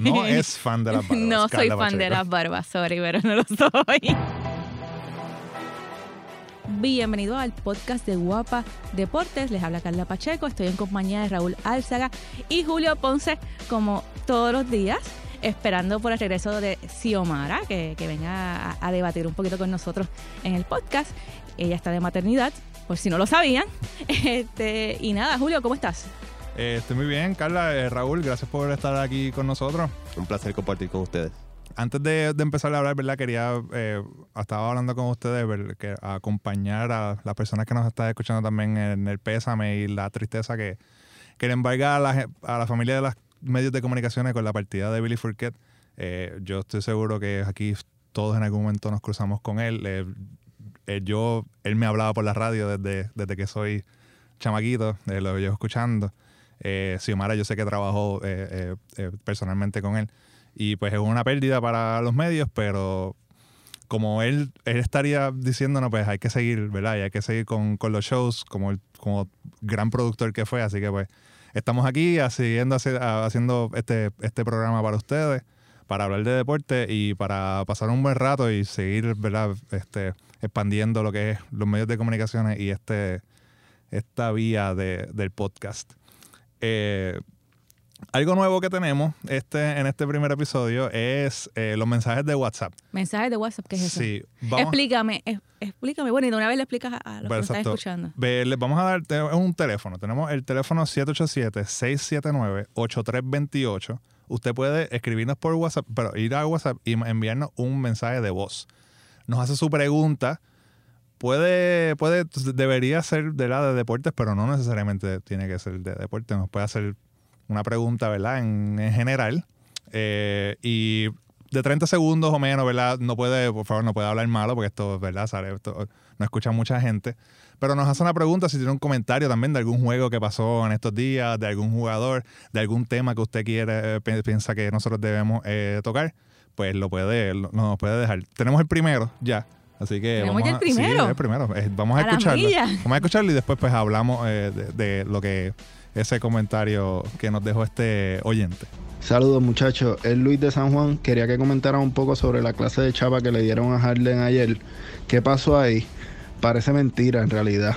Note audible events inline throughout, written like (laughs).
No (laughs) es fan de las barbas. no soy Carla fan de las barbas, sorry, pero no lo soy. Bienvenido al podcast de Guapa Deportes. Les habla Carla Pacheco. Estoy en compañía de Raúl Álzaga y Julio Ponce, como todos los días, esperando por el regreso de Xiomara, que, que venga a, a debatir un poquito con nosotros en el podcast. Ella está de maternidad, por si no lo sabían. (laughs) Este, y nada, Julio, ¿cómo estás? Eh, estoy muy bien, Carla. Eh, Raúl, gracias por estar aquí con nosotros. Un placer compartir con ustedes. Antes de, de empezar a hablar, ¿verdad? Quería, eh, estaba hablando con ustedes, ¿verdad? que acompañar a las personas que nos están escuchando también en el pésame y la tristeza que, que le embarga a la, a la familia de los medios de comunicaciones con la partida de Billy Fourquet. Eh, yo estoy seguro que aquí todos en algún momento nos cruzamos con él. Eh, eh, yo, él me hablaba por la radio desde, desde que soy chamaquito, lo llevo escuchando. Eh, Xiomara yo sé que trabajó eh, eh, eh, personalmente con él. Y pues es una pérdida para los medios, pero como él, él estaría diciéndonos, pues hay que seguir, ¿verdad? Y hay que seguir con, con los shows como, el- como gran productor que fue. Así que pues estamos aquí siguiendo haciendo este, este programa para ustedes, para hablar de deporte y para pasar un buen rato y seguir, ¿verdad? Este, expandiendo lo que es los medios de comunicaciones y este, esta vía de- del podcast. Eh, algo nuevo que tenemos este, en este primer episodio es eh, los mensajes de WhatsApp. Mensajes de WhatsApp, ¿qué es eso? Sí, vamos, Explícame, es- explícame. Bueno, y de una vez le explicas a, los que nos están escuchando. Ve, les vamos a dar te- un teléfono. Tenemos el teléfono 787-679-8328. Usted puede escribirnos por WhatsApp, pero ir a WhatsApp y enviarnos un mensaje de voz. Nos hace su pregunta. Puede, puede, debería ser de la de deportes, pero no necesariamente tiene que ser de deportes. Nos puede hacer una pregunta, ¿verdad? En, en general. Eh, y de 30 segundos o menos, ¿verdad? No puede, por favor, no puede hablar malo porque esto, ¿verdad? Sale, esto no escucha mucha gente. Pero nos hace una pregunta si tiene un comentario también de algún juego que pasó en estos días, de algún jugador, de algún tema que usted quiere, eh, pi- piensa que nosotros debemos eh, tocar, pues lo puede, nos puede dejar. Tenemos el primero ya. Así que ¿Tenemos vamos ya el a- sí, el primero. Eh, vamos a, A escucharlo. Vamos a escucharlo y después pues hablamos eh, de, de lo que ese comentario que nos dejó este oyente. Saludos muchachos, es Luis de San Juan. Quería que comentaran un poco sobre la clase de chapa que le dieron a Harden ayer. ¿Qué pasó ahí? Parece mentira en realidad.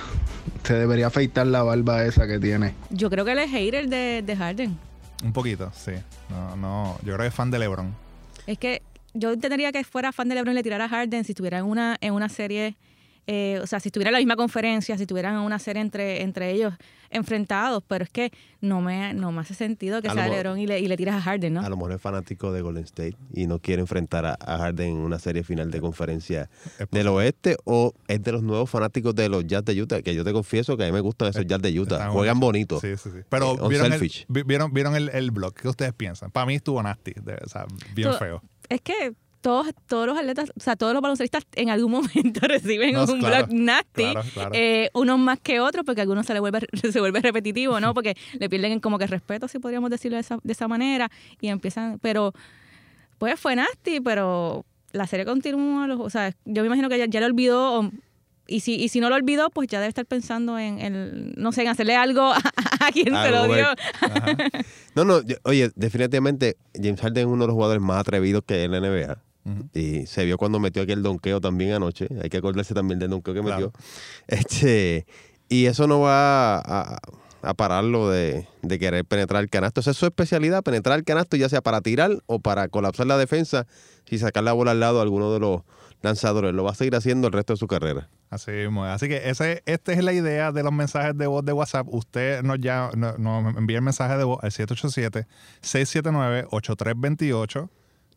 Se debería afeitar la barba esa que tiene. Yo creo que él es hater de, de Harden. Un poquito, sí. No, no, yo creo que es fan de LeBron. Es que yo entendería que fuera fan de LeBron y le tirara a Harden si estuviera en una, en una serie, eh, o sea, si estuviera en la misma conferencia, si estuvieran en una serie entre, entre ellos enfrentados, pero es que no me, no me hace sentido que A sea mejor- LeBron y le, y le tiras a Harden, ¿no? A lo mejor es fanático de Golden State y no quiere enfrentar a, a Harden en una serie final de conferencia del oeste o es de los nuevos fanáticos de los Jazz de Utah, que yo te confieso que a mí me gustan esos Jazz de Utah. Juegan bonito. Sí, sí, sí. Pero Eh, on vieron, el, vieron, vieron el, el blog. ¿Qué ustedes piensan? Para mí estuvo nasty. de- o sea, bien feo. Es que todos, todos los atletas, o sea, todos los baloncelistas en algún (laughs) momento reciben No, un claro, blog nasty, claro, claro. eh, unos más que otros, porque a algunos se le vuelve, (laughs) se vuelve repetitivo, ¿no? Porque le pierden como que respeto, si podríamos decirlo de esa, de esa manera, y empiezan, pero pues fue nasty, pero la serie continúa, o sea, yo me imagino que ya, ya lo olvidó, o- y si, y si no lo olvidó, pues ya debe estar pensando en, en, no sé, en hacerle algo (laughs) a, a quien se lo dio. Ajá. No, no, yo- oye, definitivamente James Harden es uno de los jugadores más atrevidos que hay en la NBA. Y se vio cuando metió aquel donqueo también anoche. Hay que acordarse también del donqueo que Claro. metió. Este, y eso no va a, a pararlo de, de querer penetrar el canasto. Esa es su especialidad, penetrar el canasto, ya sea para tirar o para colapsar la defensa y sacar la bola al lado a alguno de los lanzadores. Lo va a seguir haciendo el resto de su carrera. Así mismo. Así que ese, esta es la idea de los mensajes de voz de WhatsApp. Usted nos, ya, no- nos envía el mensaje de voz al 787-679-8328.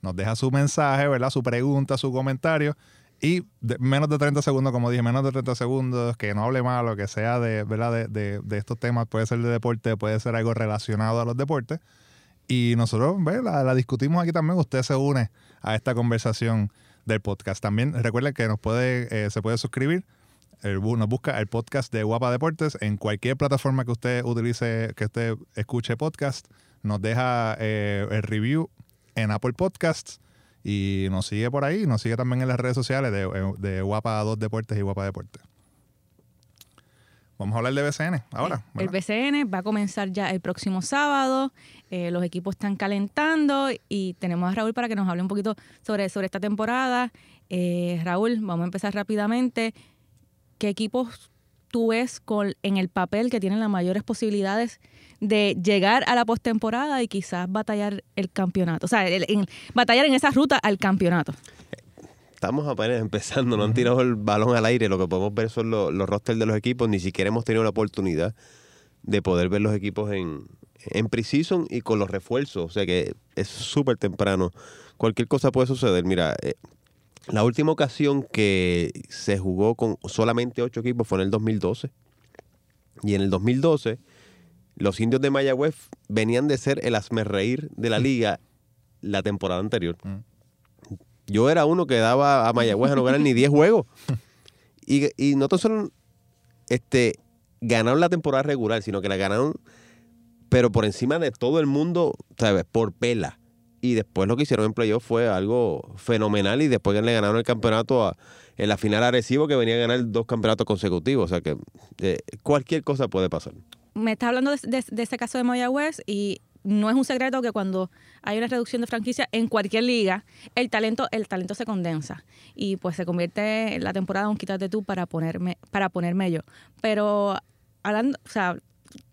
Nos deja su mensaje, ¿verdad? Su pregunta, su comentario. Y menos de 30 segundos, como dije, menos de 30 segundos, que no hable malo, que sea de, ¿verdad? De, de- estos temas, puede ser de deporte, puede ser algo relacionado a los deportes. Y nosotros la discutimos aquí también. Usted se une a esta conversación del podcast. También recuerden que nos puede, eh, se puede suscribir. Nos busca el podcast de Guapa Deportes en cualquier plataforma que usted utilice, que usted escuche podcast. Nos deja eh, el review en Apple Podcasts y nos sigue por ahí. Nos sigue también en las redes sociales de, de Guapa 2 Deportes y Guapa Deportes. Vamos a hablar de BCN ahora. El. BCN va a comenzar ya el próximo sábado. eh, los equipos están calentando y tenemos a Raúl para que nos hable un poquito sobre, sobre esta temporada. Eh, Raúl, vamos a empezar rápidamente. ¿Qué equipos tú ves con, en el papel que tienen las mayores posibilidades de llegar a la postemporada y quizás batallar el campeonato? O sea, el- en- batallar en esa ruta al campeonato. Estamos apenas (laughs) empezando, no han tirado el balón al aire. Lo que podemos ver son los, los rosters de los equipos. Ni siquiera hemos tenido la oportunidad de poder ver los equipos en, en preseason y con los refuerzos. O sea que es súper temprano. Cualquier cosa puede suceder. Mira, eh, la última ocasión que se jugó con solamente ocho equipos fue en el 2012. Y en el 2012, los indios de Mayagüez venían de ser el reír de la liga la temporada anterior. Mm. Yo era uno que daba a Mayagüez a no ganar ni 10 juegos. Y, y no tan solo este, ganaron la temporada regular, sino que la ganaron, pero por encima de todo el mundo, ¿sabes? Por pela. Y después lo que hicieron en playoff fue algo fenomenal y después le ganaron el campeonato a- en la final a Arecibo que venía a ganar dos campeonatos consecutivos. O sea que eh, cualquier cosa puede pasar. me estás hablando de- de ese caso de Mayagüez y no es un secreto que cuando hay una reducción de franquicia en cualquier liga, el talento, el talento se condensa y pues se convierte en la temporada un quítate tú para ponerme, para ponerme yo. Pero hablando, o sea,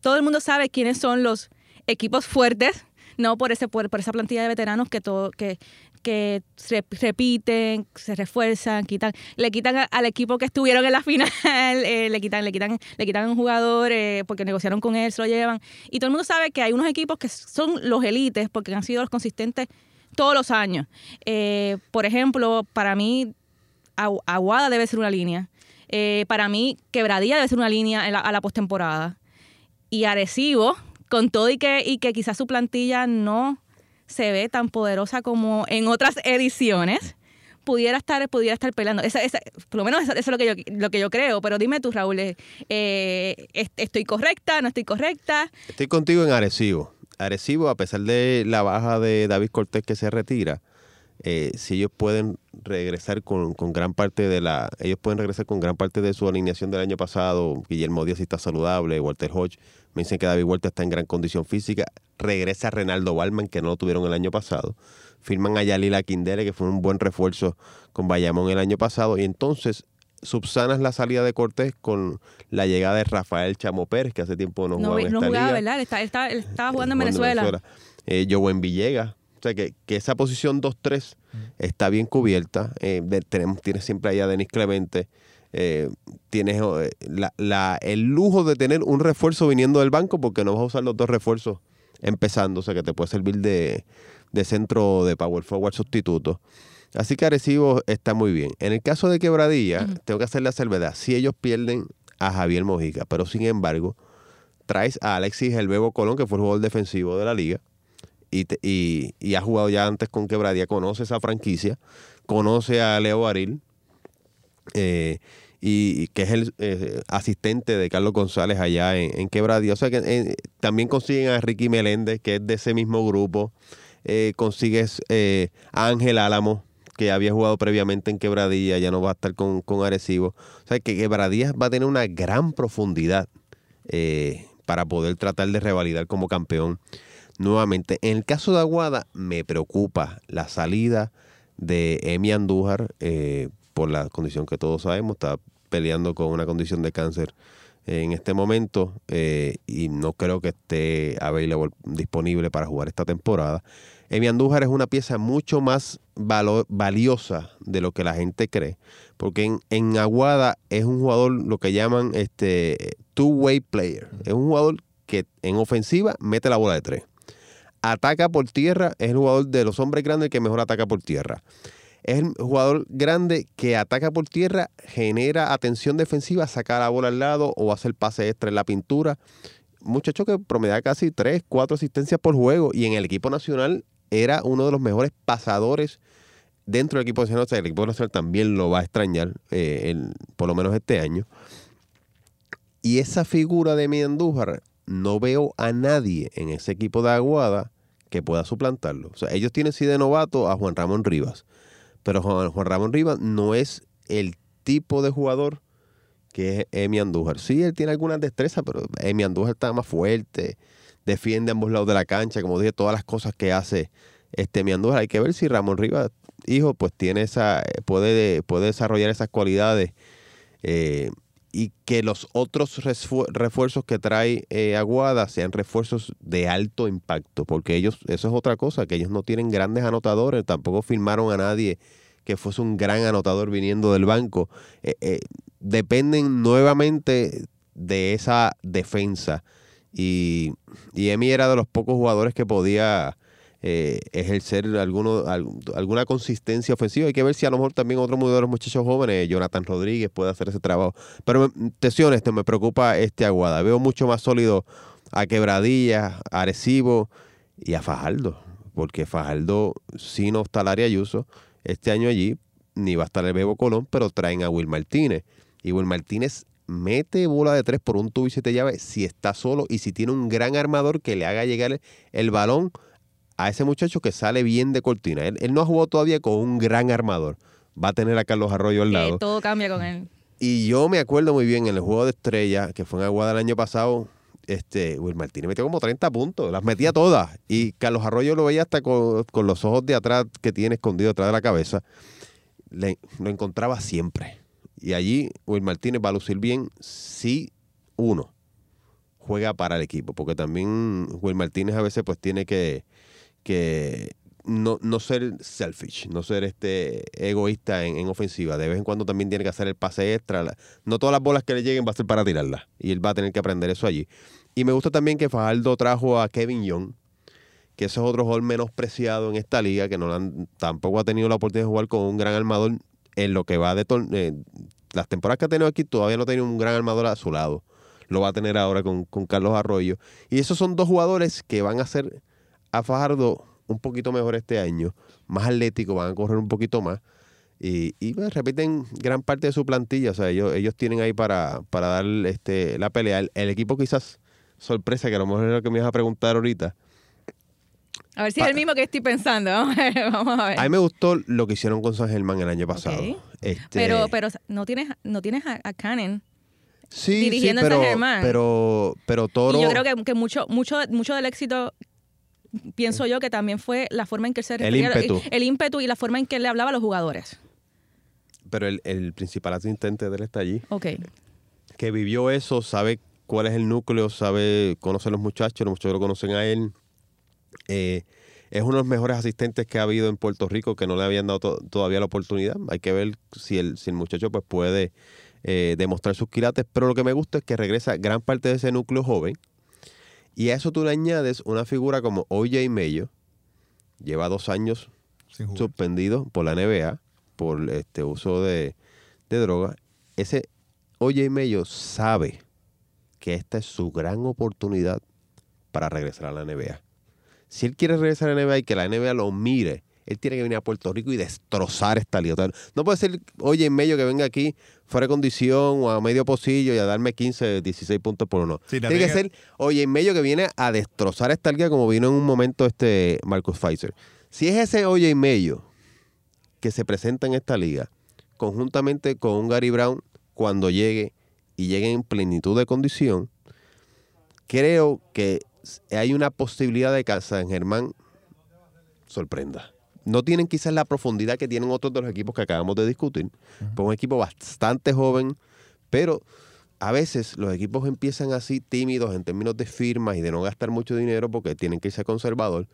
todo el mundo sabe quiénes son los equipos fuertes, no por ese por, por esa plantilla de veteranos que todo que que se repiten, se refuerzan, quitan, le quitan al equipo que estuvieron en la final, (laughs) eh, le quitan, le quitan, le quitan a un jugador eh, porque negociaron con él, se lo llevan. Y todo el mundo sabe que hay unos equipos que son los élites porque han sido los consistentes todos los años. Eh, por ejemplo, para mí, Agu- Aguada debe ser una línea. Para mí, Quebradía debe ser una línea a la postemporada. Y Arecibo, con todo y que, y que quizás su plantilla no se ve tan poderosa como en otras ediciones, pudiera estar, pudiera estar peleando. Esa, esa- por lo menos eso, es lo que, yo, lo que yo creo. Pero dime tú, Raúl, eh, eh, ¿est- ¿estoy correcta? ¿No estoy correcta? Estoy contigo en Arecibo. Arecibo, a pesar de la baja de David Cortés que se retira, eh, si ellos pueden regresar con, con gran parte de la, ellos pueden regresar con gran parte de su alineación del año pasado. Guillermo Díaz está saludable, Walter Hodge, me dicen que David Huerta está en gran condición física. Regresa Renaldo Balman, que no lo tuvieron el año pasado. Firman a Yalila Quindere, que fue un buen refuerzo con Bayamón el año pasado. Y entonces subsanas la salida de Cortés con la llegada de Rafael Chamo Pérez, que hace tiempo no No, jugaba en no esta jugaba, liga. ¿verdad? Él, estaba, él estaba jugando en Venezuela. Eh, Joven Villegas. O sea, que, que esa posición 2-3 está bien cubierta. Eh, de- tenemos, tienes siempre ahí a Denis Clemente. Eh, tienes eh, la- la- el lujo de tener un refuerzo viniendo del banco porque no vas a usar los dos refuerzos empezando. O sea, que te puede servir de, de centro de power forward sustituto. Así que Arecibo está muy bien. En el caso de Quebradilla, tengo que hacer la salvedad. Si ellos pierden a Javier Mojica, pero sin embargo, traes a Alexis El Bebo Colón, que fue el jugador defensivo de la liga, y, y, y ha jugado ya antes con Quebradía, conoce esa franquicia, conoce a Leo Baril, eh, y, que es el eh, asistente de Carlos González allá en, en Quebradía. O sea que eh, también consiguen a Ricky Meléndez, que es de ese mismo grupo. Consigues a Ángel Álamo, que había jugado previamente en Quebradilla, ya no va a estar con, con Arecibo. O sea que Quebradía va a tener una gran profundidad para poder tratar de revalidar como campeón nuevamente. En el caso de Aguada, me preocupa la salida de Emi Andújar eh, por la condición que todos sabemos, está peleando con una condición de cáncer en este momento eh, y no creo que esté available, disponible para jugar esta temporada. Emi Andújar es una pieza mucho más valo- valiosa de lo que la gente cree, porque en, en Aguada es un jugador lo que llaman este two-way player. Es un jugador que en ofensiva mete la bola de tres. Ataca por tierra, es el jugador de los hombres grandes que mejor ataca por tierra. Es el jugador grande que ataca por tierra, genera atención defensiva, saca la bola al lado o hace el pase extra en la pintura. Muchacho que promedia casi 3, 4 asistencias por juego y en el equipo nacional era uno de los mejores pasadores dentro del equipo nacional. O sea, el equipo nacional también lo va a extrañar, eh, por lo menos este año. Y esa figura de mi Andújar, no veo a nadie en ese equipo de Aguada que pueda suplantarlo. O sea, ellos tienen sí de novato a Juan Ramón Rivas, pero Juan, Ramón Rivas no es el tipo de jugador que es Emi Andújar. Sí, él tiene algunas destrezas, pero Emi Andújar está más fuerte, defiende ambos lados de la cancha, como dije, todas las cosas que hace este Emi Andújar. Hay que ver si Ramón Rivas, hijo, pues tiene esa, puede, puede desarrollar esas cualidades. Eh, y que los otros refuerzos que trae eh, Aguada sean refuerzos de alto impacto, porque ellos, eso es otra cosa, que ellos no tienen grandes anotadores, tampoco firmaron a nadie que fuese un gran anotador viniendo del banco. Eh, eh, dependen nuevamente de esa defensa. Y, y Emi era de los pocos jugadores que podía eh, ejercer alguno, alguna consistencia ofensiva. Hay que ver si a lo mejor también otro de los muchachos jóvenes, Jonathan Rodríguez, puede hacer ese trabajo. Pero te soy honesto, me preocupa este Aguada. Veo mucho más sólido a Quebradilla, a Arecibo y a Fajardo. Porque Fajardo, si no está Larry Ayuso, este año allí, ni va a estar el Bebo Colón, pero traen a Will Martínez. Y Will Martínez mete bola de tres por un tubo y siete llaves si está solo y si tiene un gran armador que le haga llegar el balón a ese muchacho que sale bien de cortina. Él, no ha jugado todavía con un gran armador. Va a tener a Carlos Arroyo al lado. todo cambia con él. Y yo me acuerdo muy bien en el juego de estrella, que fue en Aguada el año pasado, este, Will Martínez metió como 30 puntos, las metía todas. Y Carlos Arroyo lo veía hasta con, los ojos de atrás que tiene escondido detrás de la cabeza. lo encontraba siempre. Y allí Will Martínez va a lucir bien si uno juega para el equipo, porque también Will Martínez a veces pues tiene que, que no, no ser selfish, no ser este egoísta en, ofensiva. De vez en cuando también tiene que hacer el pase extra. No todas las bolas que le lleguen va a ser para tirarlas. Y él va a tener que aprender eso allí. Y me gusta también que Fajardo trajo a Kevin Young, que ese es otro jugador menospreciado en esta liga, que no tampoco ha tenido la oportunidad de jugar con un gran armador en lo que va de eh, las temporadas que ha tenido aquí, todavía no ha tenido un gran armador a su lado. Lo va a tener ahora con, con Carlos Arroyo. Y esos son dos jugadores que van a ser a Fajardo un poquito mejor este año, más atlético, van a correr un poquito más. Y, y pues, repiten gran parte de su plantilla. O sea, ellos, ellos tienen ahí para, para dar este, la pelea. El, equipo quizás sorpresa, que a lo mejor es lo que me ibas a preguntar ahorita. A ver si es el mismo que estoy pensando. (laughs) Vamos a ver. A mí me gustó lo que hicieron con San Germán el año pasado. Este, pero, pero no tienes, no tienes a, a Cannon sí, dirigiendo sí, pero, San Germán. Pero, pero Toro. Y yo creo que, que mucho, mucho, mucho del éxito pienso yo que también fue la forma en que se el ímpetu. El, ímpetu y la forma en que le hablaba a los jugadores. Pero el, principal asistente de él está allí. Ok. Que vivió eso, sabe cuál es el núcleo, sabe, conoce a los muchachos, los muchachos lo conocen a él. Eh, es uno de los mejores asistentes que ha habido en Puerto Rico que no le habían dado todavía la oportunidad. Hay que ver si el, si el muchacho pues puede eh, demostrar sus quilates. Pero lo que me gusta es que regresa gran parte de ese núcleo joven y a eso tú le añades una figura como OJ Mello, lleva dos años suspendido por la NBA por este uso de, de droga. Ese OJ Mello sabe que esta es su gran oportunidad para regresar a la NBA. Si él quiere regresar a la NBA y que la NBA lo mire él tiene que venir a Puerto Rico y destrozar esta liga. no puede ser, oye, en medio que venga aquí fuera de condición o a medio pocillo y a darme 15, 16 puntos por uno. tiene que, ser, oye, en medio que viene a destrozar esta liga como vino en un momento este Marcus Pfizer. Si es ese oye en medio que se presenta en esta liga, conjuntamente con un Gary Brown, cuando llegue y llegue en plenitud de condición, creo que hay una posibilidad de que San Germán sorprenda no tienen quizás la profundidad que tienen otros de los equipos que acabamos de discutir. un equipo bastante joven, pero a veces los equipos empiezan así tímidos en términos de firmas y de no gastar mucho dinero porque tienen que ser conservador.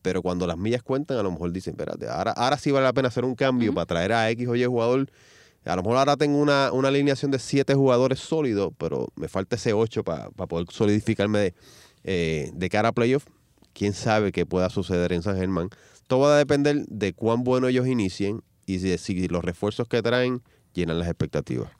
Pero cuando las millas cuentan, a lo mejor dicen, espérate, ahora, ahora sí vale la pena hacer un cambio para traer a X o Y jugador. A lo mejor ahora tengo una, alineación de siete jugadores sólidos, pero me falta ese ocho para poder solidificarme de, eh, de cara a playoff. Quién sabe qué pueda suceder en San Germán todo va a depender de cuán bueno ellos inicien y de si los refuerzos que traen llenan las expectativas.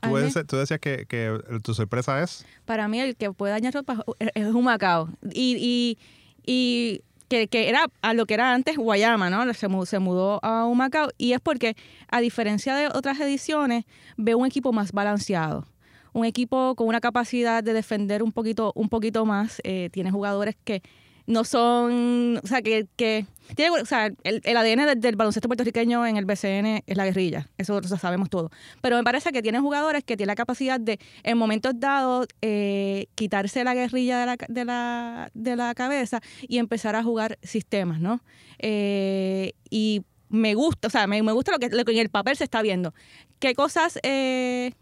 ¿Tú, decías que, tu sorpresa es? Para mí el que puede dañar ropa es un Macao. Y, y, que, era a lo que era antes Guayama, ¿no? Se, se mudó a un Macao. Y es porque, a diferencia de otras ediciones, veo un equipo más balanceado. Un equipo con una capacidad de defender un poquito, un poquito más. Eh, tiene jugadores que no son, o sea, que, que tiene, o sea, el, el ADN del, baloncesto puertorriqueño en el BCN es la guerrilla, eso lo sabemos todo. Pero me parece que tiene jugadores que tienen la capacidad de, en momentos dados, eh, quitarse la guerrilla de la, de, la, de la cabeza y empezar a jugar sistemas, ¿no? Eh, y me gusta, o sea, me, me gusta lo que, lo que en el papel se está viendo. ¿Qué cosas, eh,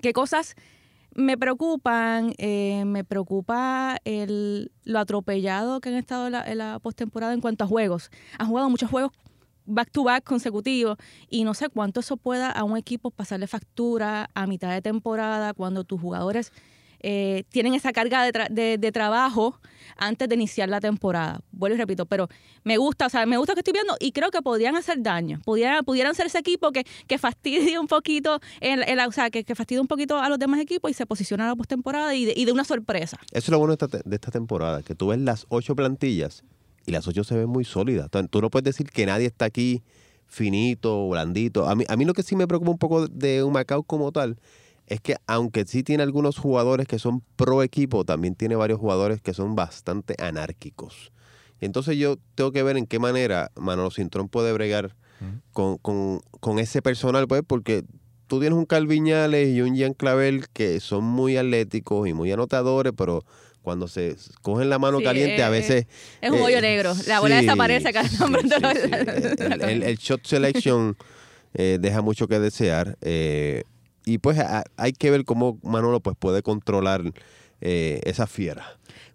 qué cosas me preocupan? Eh, me preocupa el, lo atropellado que han estado la, en la postemporada en cuanto a juegos. Han jugado muchos juegos back to back consecutivos y no sé cuánto eso pueda a un equipo pasarle factura a mitad de temporada cuando tus jugadores eh, tienen esa carga de, tra- de- trabajo antes de iniciar la temporada. Vuelvo y repito, pero me gusta, o sea, me gusta lo que estoy viendo y creo que podrían hacer daño. Pudieran, pudieran ser ese equipo que, que fastidie un poquito, el, el- o sea, que, que fastidie un poquito a los demás equipos y se posiciona a la postemporada y de, una sorpresa. Eso es lo bueno de esta, temporada, que tú ves las ocho plantillas y las ocho se ven muy sólidas. Tú no puedes decir que nadie está aquí finito, blandito. A mí, a mí lo que sí me preocupa un poco de un Macao como tal es que aunque sí tiene algunos jugadores que son pro equipo, también tiene varios jugadores que son bastante anárquicos. Y entonces yo tengo que ver en qué manera Manolo Cintrón puede bregar con, con- con ese personal, pues, porque tú tienes un Calviñales y un Jean Clavel que son muy atléticos y muy anotadores, pero cuando se cogen la mano Sí, caliente a eh, veces... Es un eh, hoyo negro. La bola sí, desaparece cada sí, nombre. sí, sí. (laughs) El, el- el shot selection eh, deja mucho que desear. eh, y pues a- hay que ver cómo Manolo pues puede controlar eh, esa fiera.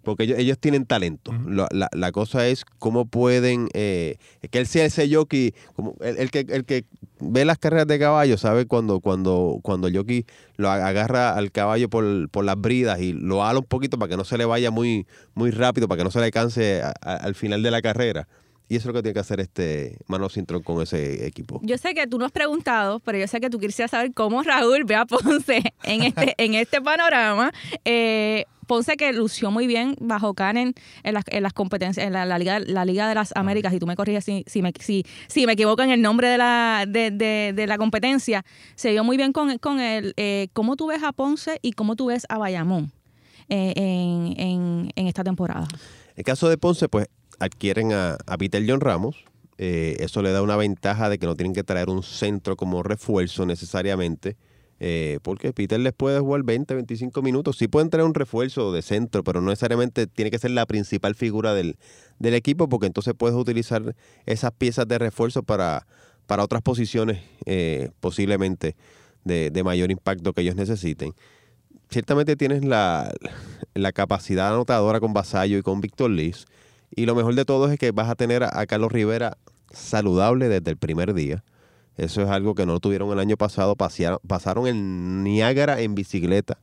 Porque ellos, ellos tienen talento. La, la cosa es cómo pueden... eh, que él sea ese jockey, como el, el que, el que ve las carreras de caballo, sabe cuando, cuando, cuando el jockey lo ag- agarra al caballo por, por las bridas y lo ala un poquito para que no se le vaya muy, muy rápido, para que no se le canse a- a- al final de la carrera. Y eso es lo que tiene que hacer este Mano Cintrón con ese equipo. Yo sé que tú no has preguntado, pero yo sé que tú quisieras saber cómo Raúl ve a Ponce en este, (laughs) en este panorama. Eh, Ponce que lució muy bien bajo Canen en las, en las competencias, en la, la Liga, la Liga de las Américas, y tú me corriges si, si, me, si, si me equivoco en el nombre de la, de, de- de la competencia, se dio muy bien con, con él. Eh, ¿Cómo tú ves a Ponce y cómo tú ves a Bayamón eh, en, en, en esta temporada? El caso de Ponce, pues adquieren a, Peter John Ramos. Eh, eso le da una ventaja de que no tienen que traer un centro como refuerzo necesariamente. eh, porque Peter les puede jugar 20, 25 minutos. Sí pueden traer un refuerzo de centro, pero no necesariamente tiene que ser la principal figura del, del equipo, porque entonces puedes utilizar esas piezas de refuerzo para, para otras posiciones eh, posiblemente de, de mayor impacto que ellos necesiten ciertamente tienes la, la capacidad anotadora con Vasallo y con Víctor Liz. Y lo mejor de todo es que vas a tener a, Carlos Rivera saludable desde el primer día. Eso es algo que no tuvieron el año pasado. Pasearon- pasaron en Niágara en bicicleta.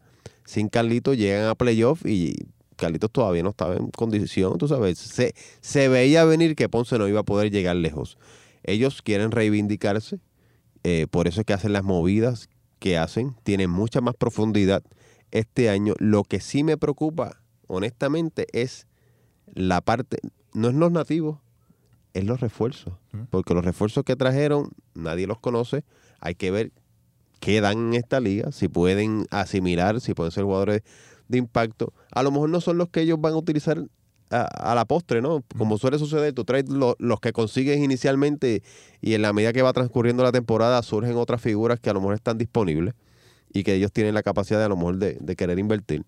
Sin Carlitos llegan a playoff y Carlitos todavía no estaba en condición, tú sabes. Se, se veía venir que Ponce no iba a poder llegar lejos. Ellos quieren reivindicarse, eh, por eso es que hacen las movidas que hacen. Tienen mucha más profundidad este año. Lo que sí me preocupa, honestamente, es la parte, no es los nativos, es los refuerzos. Porque los refuerzos que trajeron, nadie los conoce. Hay que ver qué dan en esta liga, si pueden asimilar, si pueden ser jugadores de impacto. A lo mejor no son los que ellos van a utilizar a, a la postre, ¿no? Como suele suceder, tú traes lo- los que consigues inicialmente y en la medida que va transcurriendo la temporada surgen otras figuras que a lo mejor están disponibles y que ellos tienen la capacidad de a lo mejor de, de querer invertir.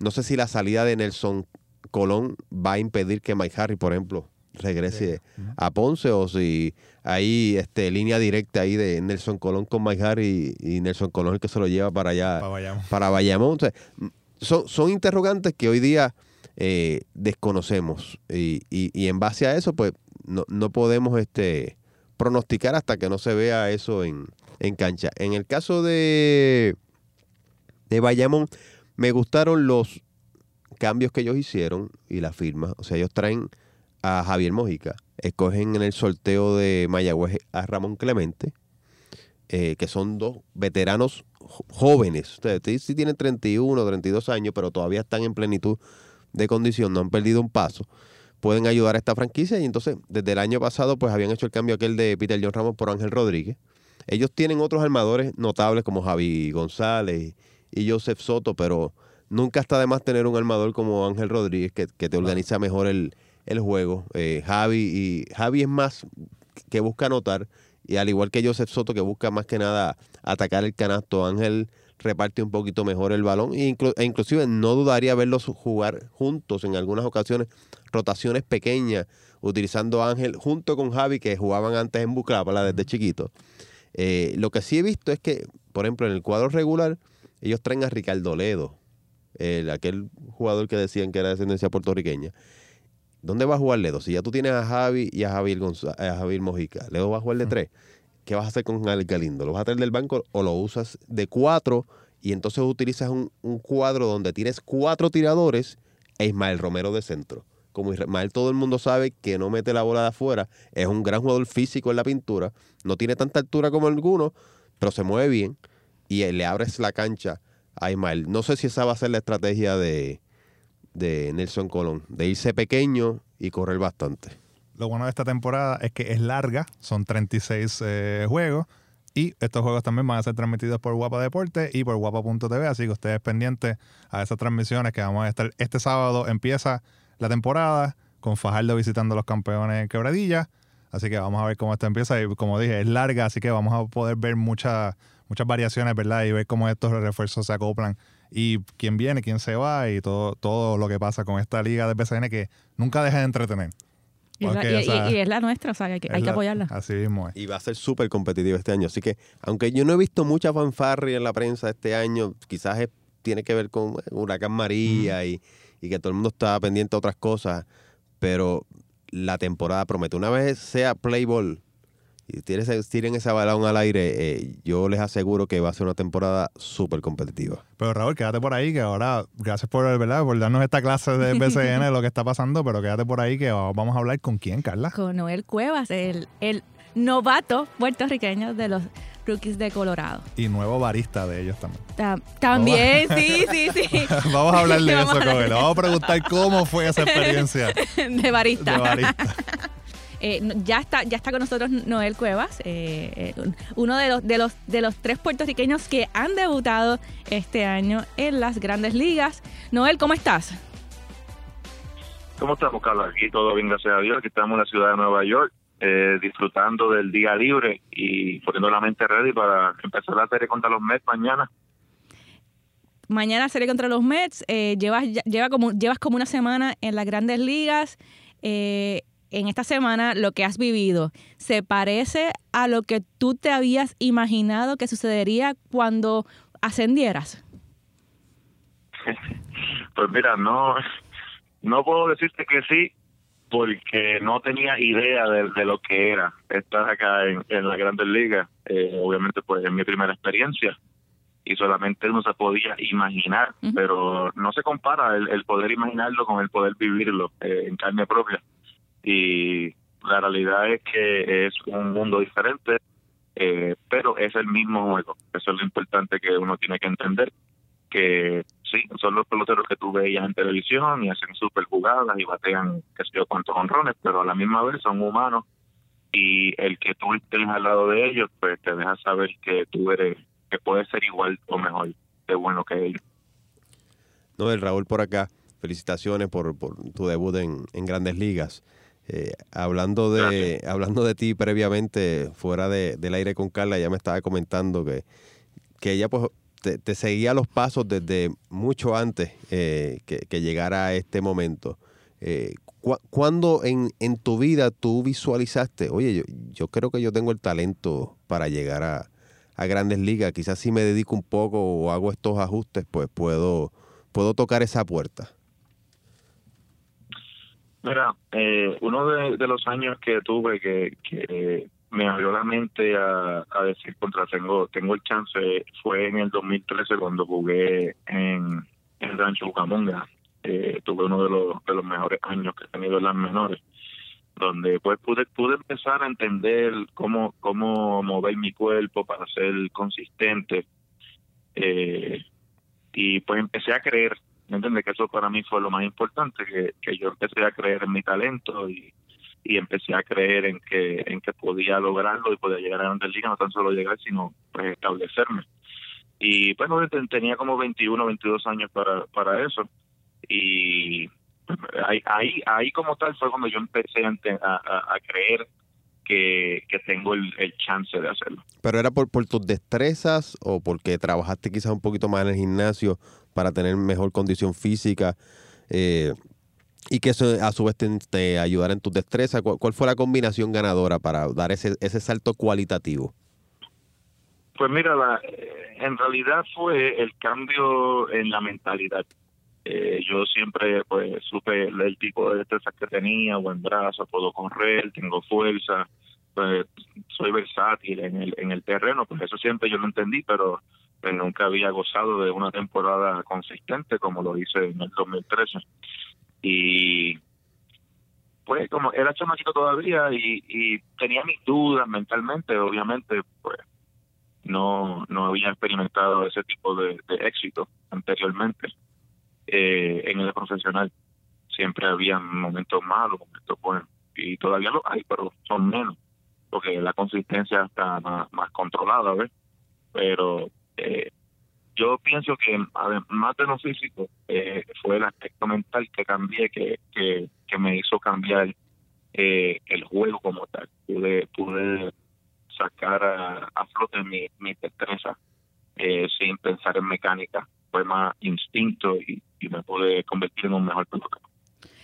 No sé si la salida de Nelson Colón va a impedir que Mike Harry, por ejemplo, regrese a Ponce o si hay este, línea directa ahí de Nelson Colón con Mike Harry y, Nelson Colón el que se lo lleva para allá, Para Bayamón. para Bayamón. O sea, m- son, son interrogantes que hoy día eh, desconocemos y, y- y en base a eso pues no, no podemos este, pronosticar hasta que no se vea eso en, en cancha. En el caso de, de Bayamón, me gustaron los cambios que ellos hicieron y la firma. O sea, ellos traen a Javier Mojica, escogen en el sorteo de Mayagüez a Ramón Clemente, eh, que son dos veteranos jóvenes. Ustedes sí tienen 31, 32 años, pero todavía están en plenitud de condición, no han perdido un paso. Pueden ayudar a esta franquicia y entonces desde el año pasado pues habían hecho el cambio aquel de Peter John Ramos por Ángel Rodríguez. Ellos tienen otros armadores notables como Javi González y Joseph Soto, pero nunca está de más tener un armador como Ángel Rodríguez que, que te organiza mejor el, el juego. Eh, Javi y Javi es más que busca anotar y al igual que Joseph Soto que busca más que nada atacar el canasto, Ángel reparte un poquito mejor el balón e, inclu- e inclusive no dudaría verlos jugar juntos en algunas ocasiones, rotaciones pequeñas, utilizando a Ángel junto con Javi que jugaban antes en Buclápala desde chiquito. Eh, lo que sí he visto es que, por ejemplo, en el cuadro regular, ellos traen a Ricardo Ledo, el, aquel jugador que decían que era de descendencia puertorriqueña. ¿Dónde va a jugar Ledo? Si ya tú tienes a Javi y a Javier, a Javier Mojica, Ledo va a jugar de tres. ¿Qué vas a hacer con Alex Galindo? ¿Lo vas a traer del banco o lo usas de cuatro y entonces utilizas un, un cuadro donde tienes cuatro tiradores e Ismael Romero de centro? Como Ismael todo el mundo sabe que no mete la bola de afuera, es un gran jugador físico en la pintura, no tiene tanta altura como algunos, pero se mueve bien y le abres la cancha a Ismael. No sé si esa va a ser la estrategia de, de Nelson Colón, de irse pequeño y correr bastante. Lo bueno de esta temporada es que es larga, son 36 eh, juegos y estos juegos también van a ser transmitidos por Guapa Deporte y por guapa.tv, así que ustedes pendientes a esas transmisiones que vamos a estar. Este sábado empieza la temporada con Fajardo visitando a los campeones en Quebradilla, así que vamos a ver cómo esto empieza y como dije, es larga, así que vamos a poder ver muchas muchas variaciones, ¿verdad? Y ver cómo estos refuerzos se acoplan y quién viene, quién se va y todo, todo lo que pasa con esta liga de BCN que nunca deja de entretener. Y, es la- Porque, y- o sea, y- y es la nuestra, o sea, hay que, hay que la- apoyarla. Así mismo es. Y va a ser súper competitivo este año. Así que, aunque yo no he visto mucha fanfarria en la prensa este año, quizás es- tiene que ver con eh, Huracán María y, y que todo el mundo está pendiente a otras cosas. Pero la temporada promete. Una vez sea play ball y tiren ese balón al aire, eh, yo les aseguro que va a ser una temporada súper competitiva. Pero Raúl, quédate por ahí, que ahora, gracias por, ¿verdad? por darnos esta clase de BCN de lo que está pasando, pero quédate por ahí que vamos a hablar con quién, Carla. Con Noel Cuevas, el, el novato puertorriqueño de los Rookies de Colorado. Y nuevo barista de ellos también. Ta- también, sí, sí, sí. (laughs) vamos a hablar de (laughs) eso con él. Vamos a preguntar cómo fue esa experiencia (laughs) de barista. de barista. Eh, ya está ya está con nosotros Noel Cuevas, eh, eh, un- uno de los, de, los, de los tres puertorriqueños que han debutado este año en las grandes ligas. Noel, ¿cómo estás? ¿Cómo estamos, Carlos? Aquí todo bien, gracias a Dios. Aquí estamos en la ciudad de Nueva York, eh, disfrutando del día libre y poniendo la mente ready para empezar la serie contra los Mets mañana. Mañana serie contra los Mets. eh, llevas, lleva como, llevas como una semana en las grandes ligas. Eh, en esta semana, lo que has vivido, ¿se parece a lo que tú te habías imaginado que sucedería cuando ascendieras? (laughs) Pues mira, no, no puedo decirte que sí, porque no tenía idea de, de lo que era estar acá en, en la Grandes Ligas. Eh, obviamente, pues es mi primera experiencia y solamente uno se podía imaginar, pero no se compara el, el poder imaginarlo con el poder vivirlo eh, en carne propia. Y la realidad es que es un mundo diferente, eh, pero es el mismo juego. Eso es lo importante que uno tiene que entender que sí, son los peloteros que tú veías en televisión y hacen super jugadas y batean qué sé yo cuántos honrones, pero a la misma vez son humanos y el que tú estés al lado de ellos, pues te deja saber que tú eres, que puedes ser igual o mejor de bueno que ellos. No, el Raúl por acá, felicitaciones por, por tu debut en, en Grandes Ligas. Eh, hablando de hablando de ti previamente, fuera de- del aire con Carla, ya me estaba comentando que, que ella pues te, te seguía los pasos desde mucho antes eh, que, que llegara a este momento. Eh, cu- ¿Cuándo en, en tu vida tú visualizaste, oye, yo, yo creo que yo tengo el talento para llegar a, a grandes ligas, quizás si me dedico un poco o hago estos ajustes, pues puedo, puedo tocar esa puerta? Mira, eh, uno de, los años que tuve que, que me abrió la mente a, a decir contra tengo tengo el chance fue en el 2013 cuando jugué en, en Rancho Bucamonga. Eh, tuve uno de los, de los mejores años que he tenido en las menores, donde pues pude pude empezar a entender cómo cómo mover mi cuerpo para ser consistente eh, y pues empecé a creer ¿me? Que eso para mí fue lo más importante, que, que yo empecé a creer en mi talento y, y empecé a creer en que en que podía lograrlo y podía llegar a grandes ligas, no tan solo llegar, sino pues establecerme. Y bueno, tenía como 21, 22 años para, para eso. Y ahí, ahí, ahí como tal fue cuando yo empecé a, a, a creer que, que tengo el, el, chance de hacerlo. ¿Pero era por, por tus destrezas o porque trabajaste quizás un poquito más en el gimnasio para tener mejor condición física? Eh, y que eso a su vez te, ayudara en tus destrezas. ¿Cuál, fue la combinación ganadora para dar ese, ese salto cualitativo? Pues mira, la, en realidad fue el cambio en la mentalidad. Eh, yo siempre pues supe el tipo de destrezas que tenía, buen brazo, puedo correr, tengo fuerza, pues soy versátil en el, en el terreno, pues eso siempre yo lo entendí, pero pues, nunca había gozado de una temporada consistente como lo hice en el 2013 y pues como era chamaquito todavía y, tenía mis dudas mentalmente, obviamente, pues no, no había experimentado ese tipo de, éxito anteriormente eh, en el profesional. Siempre había momentos malos, momentos buenos, y todavía lo hay, pero son menos, porque la consistencia está más, controlada, ¿ves? Pero eh, yo pienso que más de lo físico eh, fue el aspecto mental que cambié, que, que, me hizo cambiar eh, el juego como tal. Pude, pude sacar a, flote mi, mi destreza eh, sin pensar en mecánica. Fue más instinto y, me pude convertir en un mejor piloto.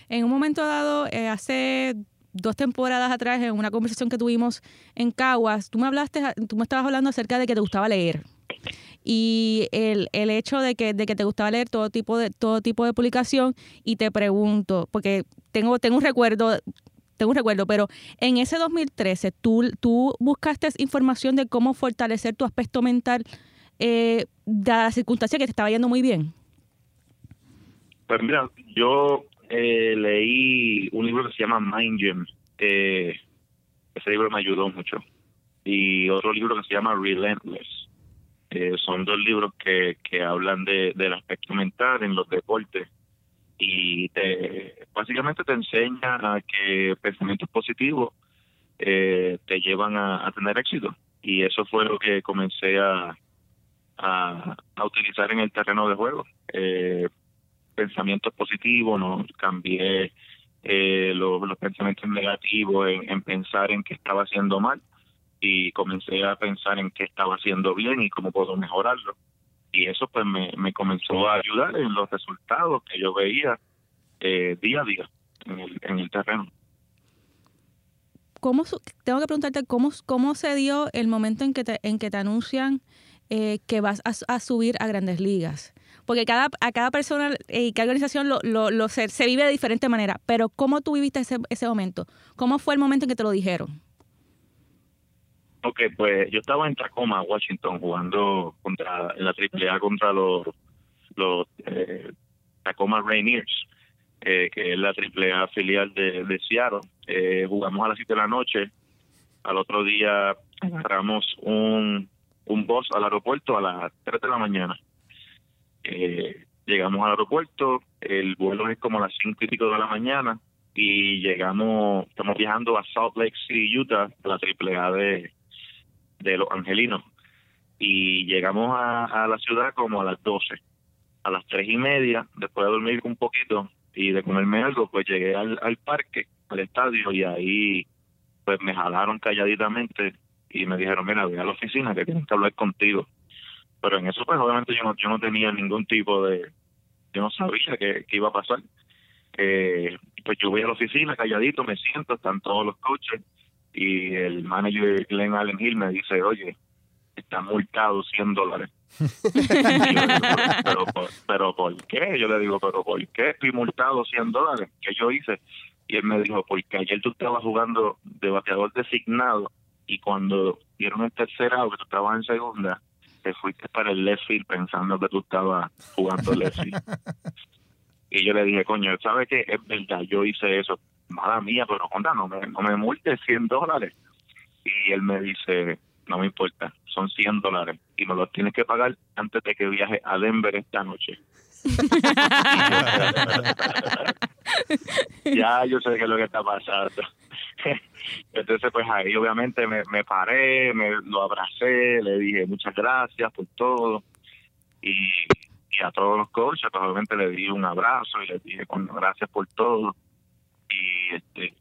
En un momento dado, hace dos temporadas atrás, en una conversación que tuvimos en Caguas, tú me hablaste, tú me estabas hablando acerca de que te gustaba leer y el, el hecho de que, de que te gustaba leer todo tipo de, todo tipo de publicación y te pregunto, porque tengo, tengo un recuerdo tengo un recuerdo, pero en ese 2013 tú, tú buscaste información de cómo fortalecer tu aspecto mental eh, la circunstancia que te estaba yendo muy bien. Pues mira, yo eh, leí un libro que se llama Mind Gym. ese libro me ayudó mucho. Y otro libro que se llama Relentless son dos libros que, que hablan de, del aspecto mental en los deportes y te, básicamente te enseña a que pensamientos positivos eh, te llevan a, tener éxito y eso fue lo que comencé a, a, utilizar en el terreno de juego eh, pensamientos positivos no cambié eh, los, pensamientos negativos en, en pensar en que estaba haciendo mal y comencé a pensar en qué estaba haciendo bien y cómo puedo mejorarlo. Y eso pues me, me comenzó a ayudar en los resultados que yo veía eh, día a día en el, en el terreno. ¿Cómo, tengo que preguntarte cómo, cómo se dio el momento en que te, en que te anuncian eh, que vas a, subir a grandes ligas? Porque cada, a cada persona y cada organización lo, lo, lo se, se, vive de diferente manera, pero ¿cómo tú viviste ese, ese momento? ¿Cómo fue el momento en que te lo dijeron? Ok, pues yo estaba en Tacoma, Washington, jugando contra en la AAA contra los los eh, Tacoma Rainiers, eh, que es la AAA filial de, de Seattle. Eh, jugamos a las 7 de la noche. Al otro día agarramos un, un bus al aeropuerto a las 3 de la mañana. llegamos al aeropuerto, el vuelo es como a las 5 y pico de la mañana y llegamos, estamos viajando a Salt Lake City, Utah, a la AAA de, de los angelinos y llegamos a, la ciudad como a las 12. A las tres y media, después de dormir un poquito y de comerme algo, pues llegué al, al parque, al estadio y ahí pues me jalaron calladitamente y me dijeron, mira, voy a la oficina que tienen que hablar contigo. Pero en eso pues obviamente yo no, yo no tenía ningún tipo de, yo no sabía qué, iba a pasar. Eh, pues yo voy a la oficina calladito, me siento, están todos los coaches y el manager Glenn Allen Hill me dice, oye, está multado 100 dólares. pero, pero, ¿por qué? Yo le digo, pero ¿por qué estoy multado 100 dólares? ¿Qué yo hice? Y él me dijo, porque ayer tú estabas jugando de bateador designado y cuando dieron el tercer out, que tú estabas en segunda, te fuiste para el left field pensando que tú estabas jugando left field. (laughs) y yo le dije, coño, ¿sabes qué? Es verdad, yo hice eso mala mía, pero onda, no me, no me multe 100 dólares. Y él me dice, no me importa, son 100 dólares y me los tienes que pagar antes de que viaje a Denver esta noche. (laughs) ya yo sé qué es lo que está pasando. (laughs) Entonces, pues ahí obviamente me, paré, me lo abracé, le dije muchas gracias por todo. y, a todos los coaches, pues obviamente le di un abrazo y les dije gracias por todo. Y este,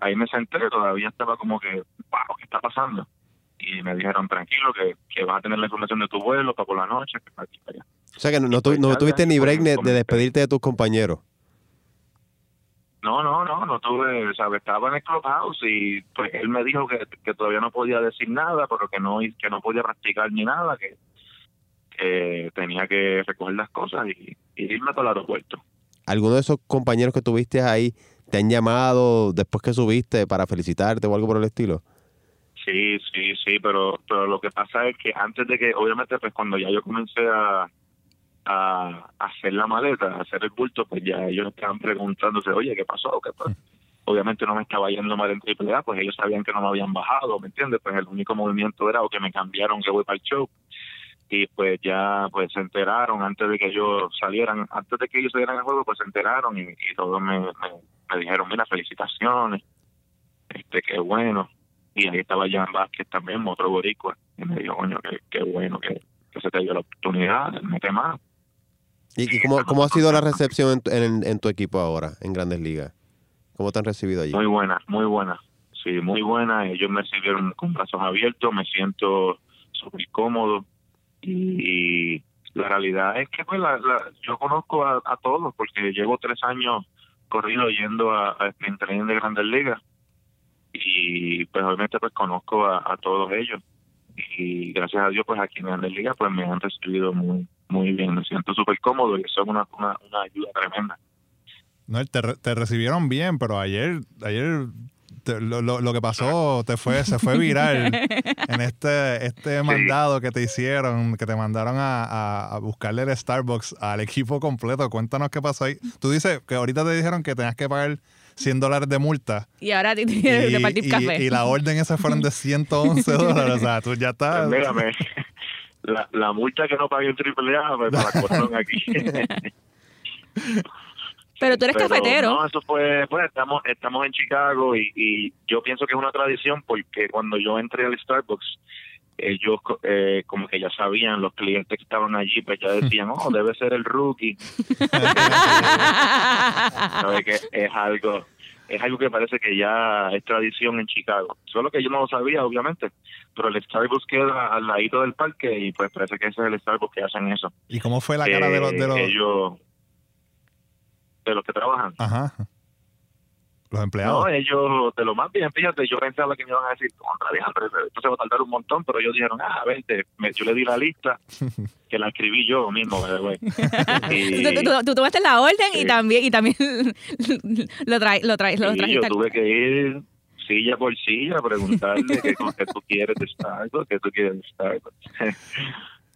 ahí me senté, todavía estaba como que, wow, ¿qué está pasando? Y me dijeron, tranquilo, que, que vas a tener la información de tu vuelo para por la noche, que para aquí, para allá. O sea que no, no, tu- pues no tuviste ni break de, despedirte de tus compañeros. No, no, no, no tuve, ¿sabes? Estaba en el clubhouse y pues él me dijo que, que todavía no podía decir nada, pero que no que no podía practicar ni nada, que, que tenía que recoger las cosas y, y irme para el aeropuerto. ¿Alguno de esos compañeros que tuviste ahí te han llamado después que subiste para felicitarte o algo por el estilo? Sí, sí, sí, pero, pero lo que pasa es que antes de que, obviamente, pues cuando ya yo comencé a, a hacer la maleta, a hacer el bulto, pues ya ellos estaban preguntándose, oye, ¿qué pasó? ¿Qué pasó? Obviamente no me estaba yendo mal en AAA, pues ellos sabían que no me habían bajado, ¿me entiendes? Pues el único movimiento era o que me cambiaron, que voy para el show. Y pues ya pues se enteraron antes de que ellos salieran, antes de que ellos salieran al juego, pues se enteraron y, y todos me, me, me dijeron, mira, felicitaciones, este, qué bueno y ahí estaba Jan Vázquez también, otro boricua, y me dijo, coño, qué, qué bueno que, que se te dio la oportunidad, mete más. ¿Y, y cómo, cómo ha sido la recepción en, tu- en- en tu equipo ahora, en Grandes Ligas? ¿Cómo te han recibido allí? Muy buena, muy buena, sí, muy buena, ellos me recibieron con brazos abiertos, me siento súper cómodo y, y la realidad es que pues la, la- yo conozco a, a todos porque llevo tres años corrido yendo a, a sprint training de Grandes Ligas y pues obviamente pues conozco a, a todos ellos y gracias a Dios pues aquí en Grandes Ligas pues me han recibido muy muy bien, me siento súper cómodo y eso es una, una, una ayuda tremenda. No, te, re- te recibieron bien, pero ayer, ayer te- lo, lo- lo que pasó te fue, se fue viral (laughs) en este, este mandado que te hicieron, que te mandaron a, a- a buscarle el Starbucks al equipo completo. Cuéntanos qué pasó ahí. Tú dices que ahorita te dijeron que tenías que pagar 100 dólares de multa. Y ahora te Y, tienes que repartir y- café. y la orden esa fueron de 111 (laughs) dólares. O sea, tú ya estás. Pues mírame, la, la multa que no pagué en AAA me la cortaron aquí. (laughs) Pero tú eres Pero cafetero. No, eso fue, pues estamos, estamos en Chicago y, y yo pienso que es una tradición porque cuando yo entré al Starbucks, ellos co- eh, como que ya sabían, los clientes que estaban allí, pues ya decían, oh, debe ser el rookie. (laughs) Sabe que es algo, es algo que parece que ya es tradición en Chicago. Solo que yo no lo sabía, obviamente, pero el Starbucks queda al ladito del parque y pues parece que ese es el Starbucks que hacen eso. ¿Y cómo fue la cara de los... De los Eh, ellos, de los que trabajan. ajá. Los empleados. No, ellos, de lo más bien, fíjate, yo pensaba que me iban a decir, contra esto se va a tardar un montón, pero ellos dijeron, ah, vente, me- yo le di la lista, (laughs) que la escribí yo mismo. (laughs) Y- Tú, tú- tú tomaste la orden y Sí. también y también (laughs) lo traes lo traes lo y trajiste yo tuve que ir silla por silla a preguntarle qué, qué tú quieres de Starbucks, qué tú quieres de Starbucks.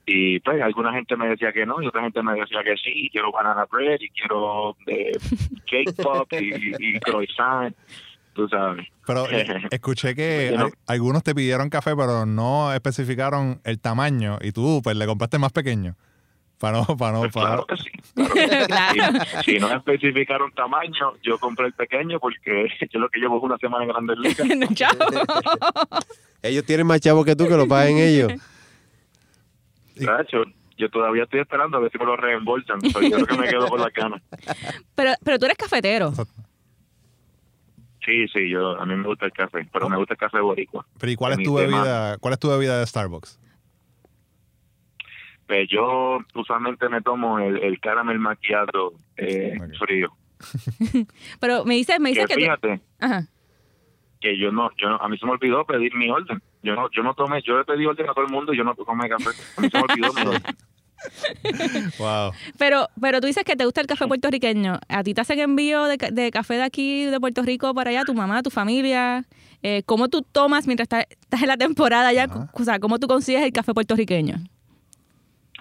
Y pues alguna gente me decía que no y otra gente me decía que sí, quiero banana bread y quiero eh, cake pop y, y croissant, tú sabes. Pero eh, (laughs) escuché que al- algunos te pidieron café, pero no especificaron el tamaño y tú pues le compraste el más pequeño. Para no, para no, Pues para claro que sí. (laughs) claro. Si, si no especificaron tamaño, yo compré el pequeño porque (laughs) yo lo que llevo es una semana en Grandes Ligas. Ellos tienen más chavos que tú que lo paguen ellos. Tacho, yo todavía estoy esperando a ver si me lo reembolsan. Yo creo que me quedo con la ganas. (laughs) pero pero tú eres cafetero. Sí, sí, yo a mí me gusta el café, pero me gusta el café boricua. Pero ¿y cuál es tu tema- bebida? ¿Cuál es tu bebida de Starbucks? Pues yo usualmente me tomo el, el caramel macchiato eh, frío. (laughs) Pero me dices me dices Que que tú, fíjate Ajá. que yo no, yo no- a mí se me olvidó pedir mi orden. Yo no, yo no tomé, yo le pedí orden a todo el mundo y yo no tomé café. A mí se me olvidó. (laughs) Wow. Pero, pero tú dices que te gusta el café puertorriqueño. ¿A ti te hacen envío de, ca- de café de aquí, de Puerto Rico, para allá, tu mamá, tu familia? Eh, ¿Cómo tú tomas mientras estás, estás en la temporada allá? Ajá. O sea, ¿cómo tú consigues el café puertorriqueño?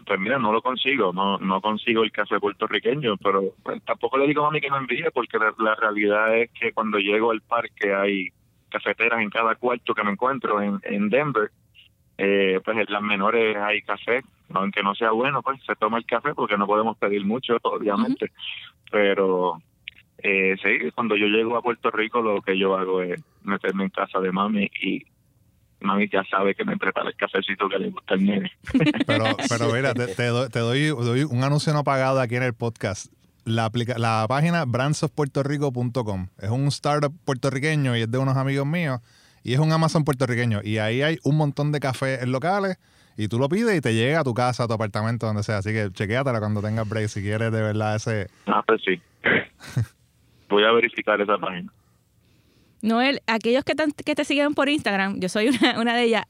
Pues mira, no lo consigo, no no consigo el café puertorriqueño, pero pues, tampoco le digo a mí que no envíe, porque la, la realidad es que cuando llego al parque hay cafeteras en cada cuarto que me encuentro en, en Denver. Eh, pues en las menores hay café, aunque no sea bueno, pues se toma el café porque no podemos pedir mucho, (laughs) obviamente. Pero eh, sí, cuando yo llego a Puerto Rico lo que yo hago es meterme en casa de mami y mami ya sabe que me prepara el cafecito que le gusta al nene. Pero, pero mira, te, (laughs) te doy, te doy- doy un anuncio no pagado aquí en el podcast. La, aplica- la página brandsofpuertorico.com es un startup puertorriqueño y es de unos amigos míos y es un Amazon puertorriqueño y ahí hay un montón de cafés locales y tú lo pides y te llega a tu casa, a tu apartamento, donde sea. Así que chequéatela cuando tengas break si quieres de verdad ese... Ah, pues sí. (laughs) Voy a verificar esa página. Noel, aquellos que, tan- que te siguen por Instagram, yo soy una, una de ellas,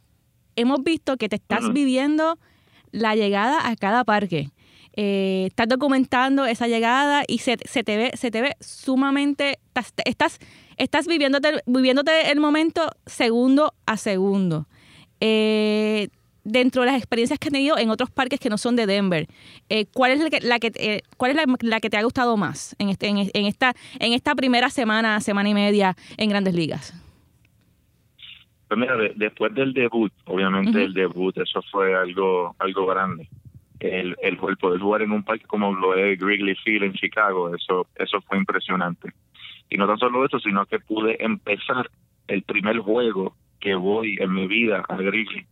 hemos visto que te estás viviendo la llegada a cada parque. Eh, estás documentando esa llegada y se, se te ve se te ve sumamente estás estás, estás viviéndote, viviéndote el momento segundo a segundo. Eh, dentro de las experiencias que has tenido en otros parques que no son de Denver eh, ¿cuál es la que, la que eh, cuál es la, la que te ha gustado más en este en, en esta en esta primera semana semana y media en Grandes Ligas Pues mira, de- después del debut, obviamente el debut, eso fue algo algo grande. El, el, poder jugar en un parque como lo es Wrigley Field en Chicago, eso eso fue impresionante. Y no tan solo eso, sino que pude empezar el primer juego que voy en mi vida a Wrigley.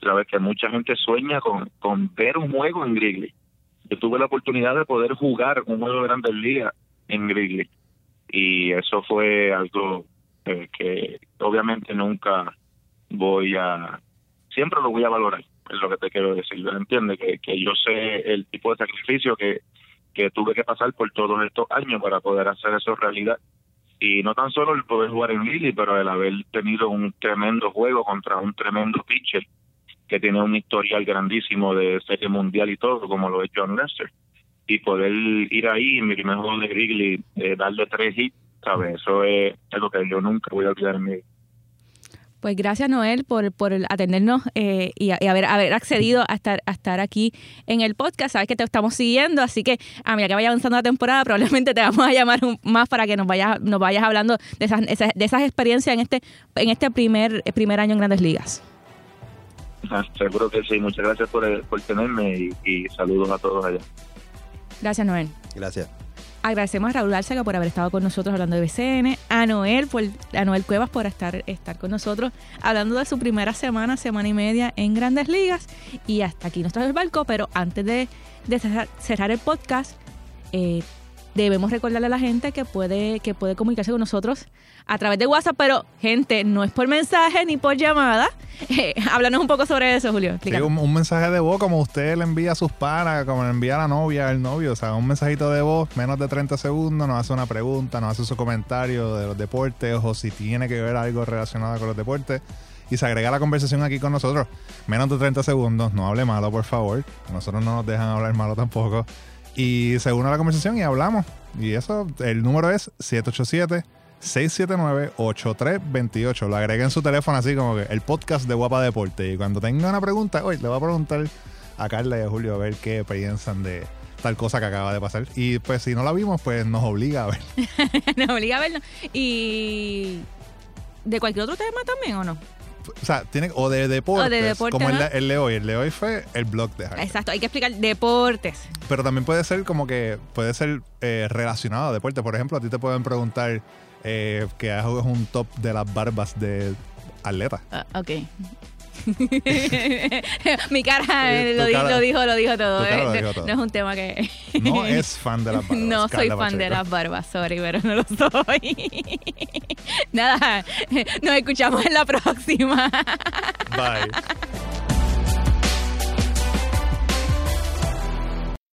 Sabes que mucha gente sueña con, con ver un juego en Wrigley. Yo tuve la oportunidad de poder jugar un juego de Grandes Ligas en Wrigley. Y eso fue algo eh, que obviamente nunca voy a, siempre lo voy a valorar, es lo que te quiero decir, entiende que, que yo sé el tipo de sacrificio que, que tuve que pasar por todos estos años para poder hacer eso realidad. Y no tan solo el poder jugar en Lily, pero el haber tenido un tremendo juego contra un tremendo pitcher que tiene un historial grandísimo de serie mundial y todo, como lo es John Lester. Y poder ir ahí en mi primer juego de Wrigley, eh, darle tres hits, ¿sabes? Eso es algo que yo nunca voy a olvidar en mi vida. Pues gracias Noel por, por atendernos eh, y, a- y haber, haber accedido a estar, a estar aquí en el podcast. Sabes que te estamos siguiendo, así que a medida que vaya avanzando la temporada probablemente te vamos a llamar un- más para que nos vayas, nos vayas hablando de esas, esas- de esas experiencias en este, en este primer, primer año en Grandes Ligas. Ah, Seguro que sí. Muchas gracias por, por tenerme y, y saludos a todos allá. Gracias Noel. Gracias. Agradecemos a Raúl Álzaga por haber estado con nosotros hablando de BCN, a Noel, por, a Noel Cuevas por estar, estar con nosotros hablando de su primera semana, semana y media en Grandes Ligas. Y hasta aquí nos trae el barco, pero antes de, cerrar, cerrar el podcast, eh, debemos recordarle a la gente que puede, que puede comunicarse con nosotros a través de WhatsApp, pero gente, no es por mensaje ni por llamada. (laughs) Eh, háblanos un poco sobre eso, Julio. Sí, un, un mensaje de voz como usted le envía a sus panas, como le envía a la novia, al novio. O sea, un mensajito de voz, menos de 30 segundos, nos hace una pregunta, nos hace su comentario de los deportes o si tiene que ver algo relacionado con los deportes. Y se agrega la conversación aquí con nosotros. Menos de 30 segundos, no hable malo, por favor. Nosotros no nos dejan hablar malo tampoco. Y se une a la conversación y hablamos. Y eso, el número es 787 679-8328. Lo agregué en su teléfono así como que el podcast de Guapa Deporte. Y cuando tenga una pregunta, hoy le voy a preguntar a Carla y a Julio a ver qué piensan de tal cosa que acaba de pasar. Y pues si no la vimos, pues nos obliga a ver. (laughs) nos obliga a verlo. Y de cualquier otro tema también, ¿o no? O sea, tiene o de deportes, O de deporte, como el, el de hoy. El de hoy fue el blog de Harry. Exacto, hay que explicar deportes. Pero también puede ser como que puede ser eh, relacionado a deporte. Por ejemplo, a ti te pueden preguntar eh, que hagas un top de las barbas de atleta. Ah, ok. (laughs) Mi cara, Eh, lo, cara- lo dijo, lo dijo todo. lo eh. dijo todo. No es un tema que... No es fan de las (laughs) barbas. No soy fan de las barbas, sorry, pero no lo soy. (laughs) Nada, nos escuchamos en la próxima. Bye.